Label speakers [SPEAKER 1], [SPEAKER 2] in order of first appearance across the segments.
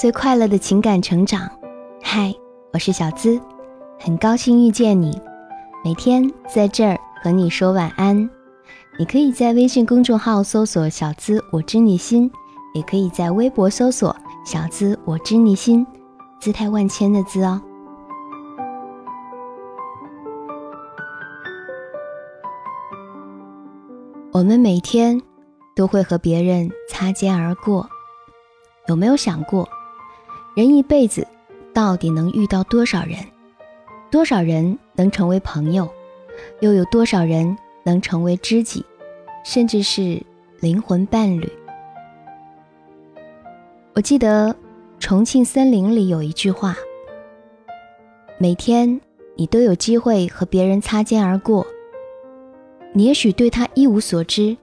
[SPEAKER 1] 最快乐的情感成长。嗨，我是小资，很高兴遇见你。每天在这儿和你说晚安。你可以在微信公众号搜索“小资我知你心”，也可以在微博搜索“小资我知你心”，姿态万千的“资”哦。我们每天都会和别人擦肩而过，有没有想过，人一辈子到底能遇到多少人？多少人能成为朋友？又有多少人能成为知己，甚至是灵魂伴侣？我记得《重庆森林》里有一句话：每天你都有机会和别人擦肩而过。你也许对他一无所知，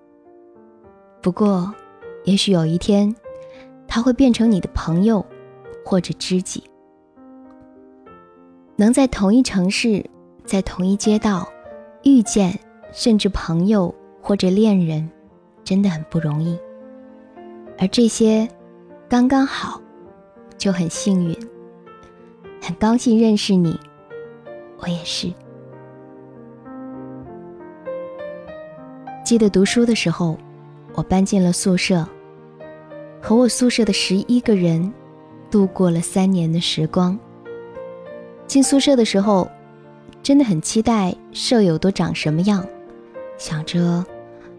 [SPEAKER 1] 不过，也许有一天，他会变成你的朋友，或者知己。能在同一城市，在同一街道遇见，甚至朋友或者恋人，真的很不容易。而这些，刚刚好，就很幸运。很高兴认识你，我也是。记得读书的时候，我搬进了宿舍，和我宿舍的十一个人度过了三年的时光。进宿舍的时候，真的很期待舍友都长什么样，想着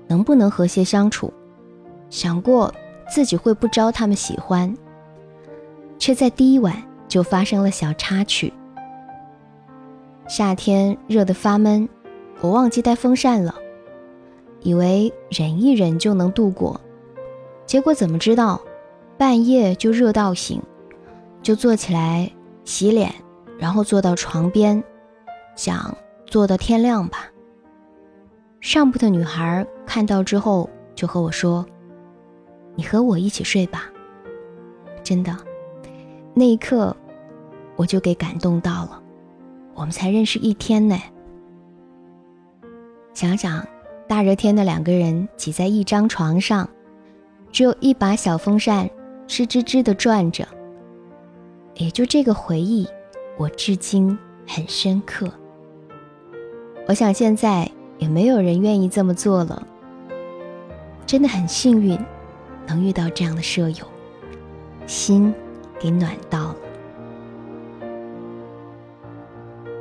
[SPEAKER 1] 能不能和谐相处，想过自己会不招他们喜欢，却在第一晚就发生了小插曲。夏天热得发闷，我忘记带风扇了。以为忍一忍就能度过，结果怎么知道，半夜就热到醒，就坐起来洗脸，然后坐到床边，想坐到天亮吧。上铺的女孩看到之后就和我说：“你和我一起睡吧。”真的，那一刻我就给感动到了。我们才认识一天呢，想想。大热天的，两个人挤在一张床上，只有一把小风扇，吱吱吱的转着。也就这个回忆，我至今很深刻。我想现在也没有人愿意这么做了。真的很幸运，能遇到这样的舍友，心给暖到了。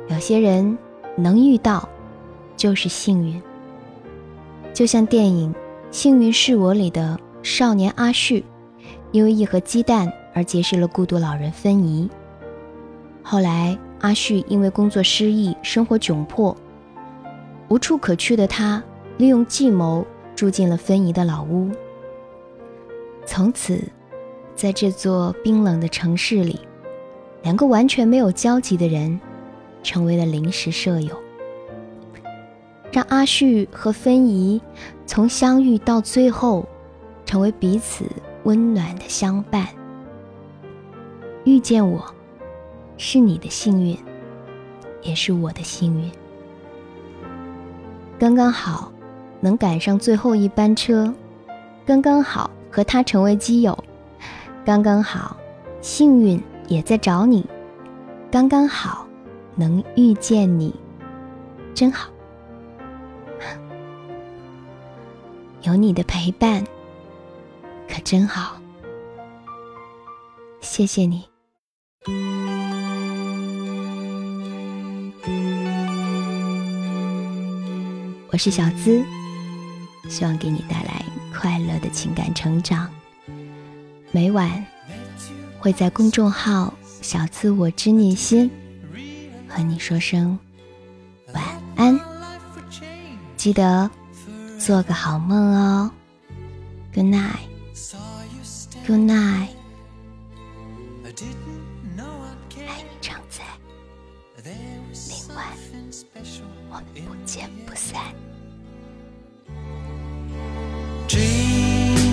[SPEAKER 1] 有些人能遇到，就是幸运。就像电影《幸运是我》里的少年阿旭，因为一盒鸡蛋而结识了孤独老人芬妮。后来，阿旭因为工作失意，生活窘迫，无处可去的他，利用计谋住进了芬妮的老屋。从此，在这座冰冷的城市里，两个完全没有交集的人，成为了临时舍友。让阿旭和芬怡从相遇到最后，成为彼此温暖的相伴。遇见我，是你的幸运，也是我的幸运。刚刚好，能赶上最后一班车，刚刚好和他成为基友，刚刚好，幸运也在找你，刚刚好，能遇见你，真好。有你的陪伴，可真好。谢谢你，我是小资，希望给你带来快乐的情感成长。每晚会在公众号“小资我知你心”和你说声晚安，记得。做个好梦哦，Good night，Good night，见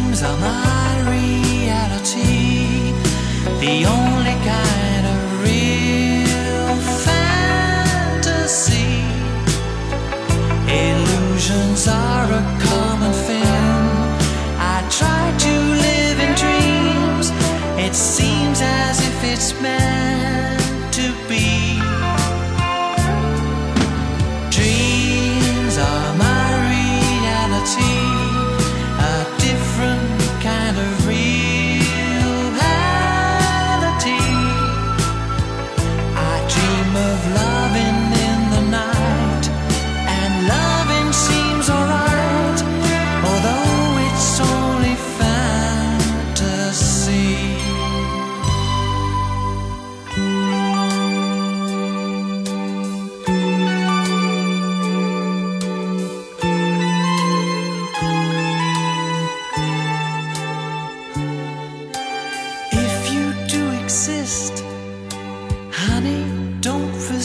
[SPEAKER 1] 不散。are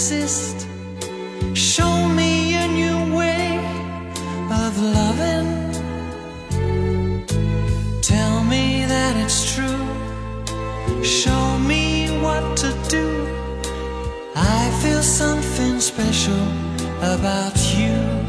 [SPEAKER 2] don't. Show me a new way of loving. Tell me that it's true. Show me what to do. I feel something special about you.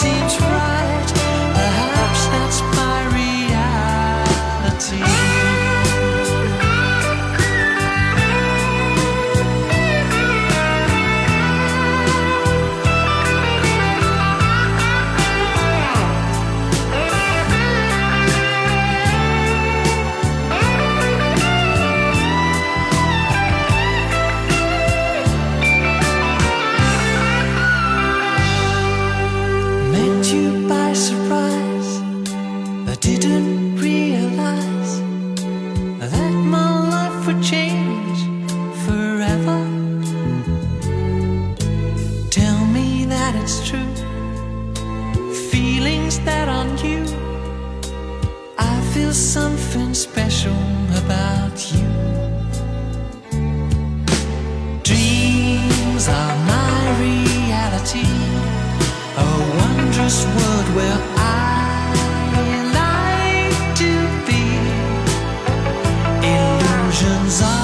[SPEAKER 2] see I didn't realize that my life would change forever. Tell me that it's true. Feelings that are new. I feel something special about you. hands